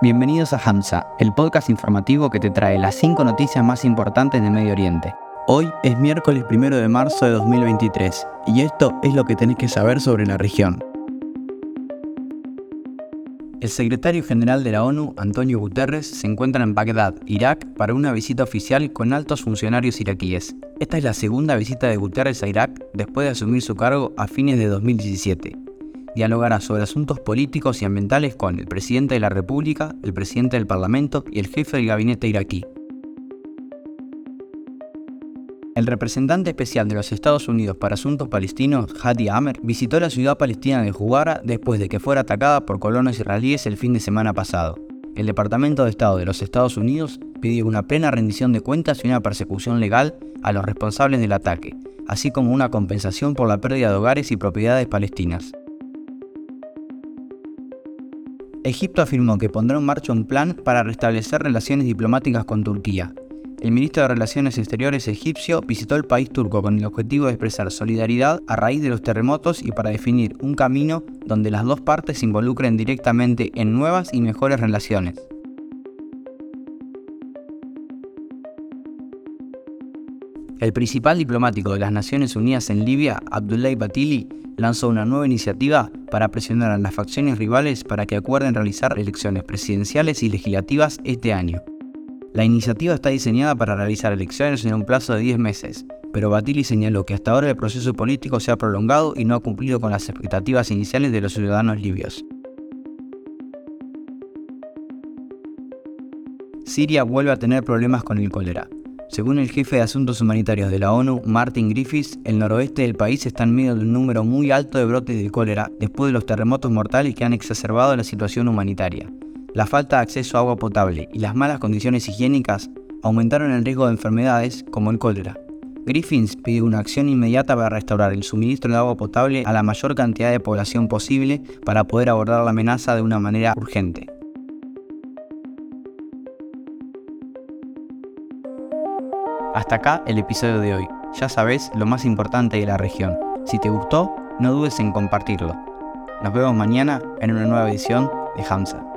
Bienvenidos a Hamza, el podcast informativo que te trae las 5 noticias más importantes de Medio Oriente. Hoy es miércoles 1 de marzo de 2023 y esto es lo que tenés que saber sobre la región. El secretario general de la ONU, Antonio Guterres, se encuentra en Bagdad, Irak, para una visita oficial con altos funcionarios iraquíes. Esta es la segunda visita de Guterres a Irak después de asumir su cargo a fines de 2017 dialogará sobre asuntos políticos y ambientales con el presidente de la República, el presidente del Parlamento y el jefe del gabinete iraquí. El representante especial de los Estados Unidos para Asuntos Palestinos, Hadi Amer, visitó la ciudad palestina de Jugara después de que fuera atacada por colonos israelíes el fin de semana pasado. El Departamento de Estado de los Estados Unidos pidió una plena rendición de cuentas y una persecución legal a los responsables del ataque, así como una compensación por la pérdida de hogares y propiedades palestinas. Egipto afirmó que pondrá en marcha un plan para restablecer relaciones diplomáticas con Turquía. El ministro de Relaciones Exteriores egipcio visitó el país turco con el objetivo de expresar solidaridad a raíz de los terremotos y para definir un camino donde las dos partes se involucren directamente en nuevas y mejores relaciones. El principal diplomático de las Naciones Unidas en Libia, Abdullah Batili, lanzó una nueva iniciativa para presionar a las facciones rivales para que acuerden realizar elecciones presidenciales y legislativas este año. La iniciativa está diseñada para realizar elecciones en un plazo de 10 meses, pero Batili señaló que hasta ahora el proceso político se ha prolongado y no ha cumplido con las expectativas iniciales de los ciudadanos libios. Siria vuelve a tener problemas con el cólera. Según el jefe de Asuntos Humanitarios de la ONU, Martin Griffiths, el noroeste del país está en medio de un número muy alto de brotes de cólera después de los terremotos mortales que han exacerbado la situación humanitaria. La falta de acceso a agua potable y las malas condiciones higiénicas aumentaron el riesgo de enfermedades como el cólera. Griffiths pide una acción inmediata para restaurar el suministro de agua potable a la mayor cantidad de población posible para poder abordar la amenaza de una manera urgente. Hasta acá el episodio de hoy. Ya sabes lo más importante de la región. Si te gustó, no dudes en compartirlo. Nos vemos mañana en una nueva edición de Hamza.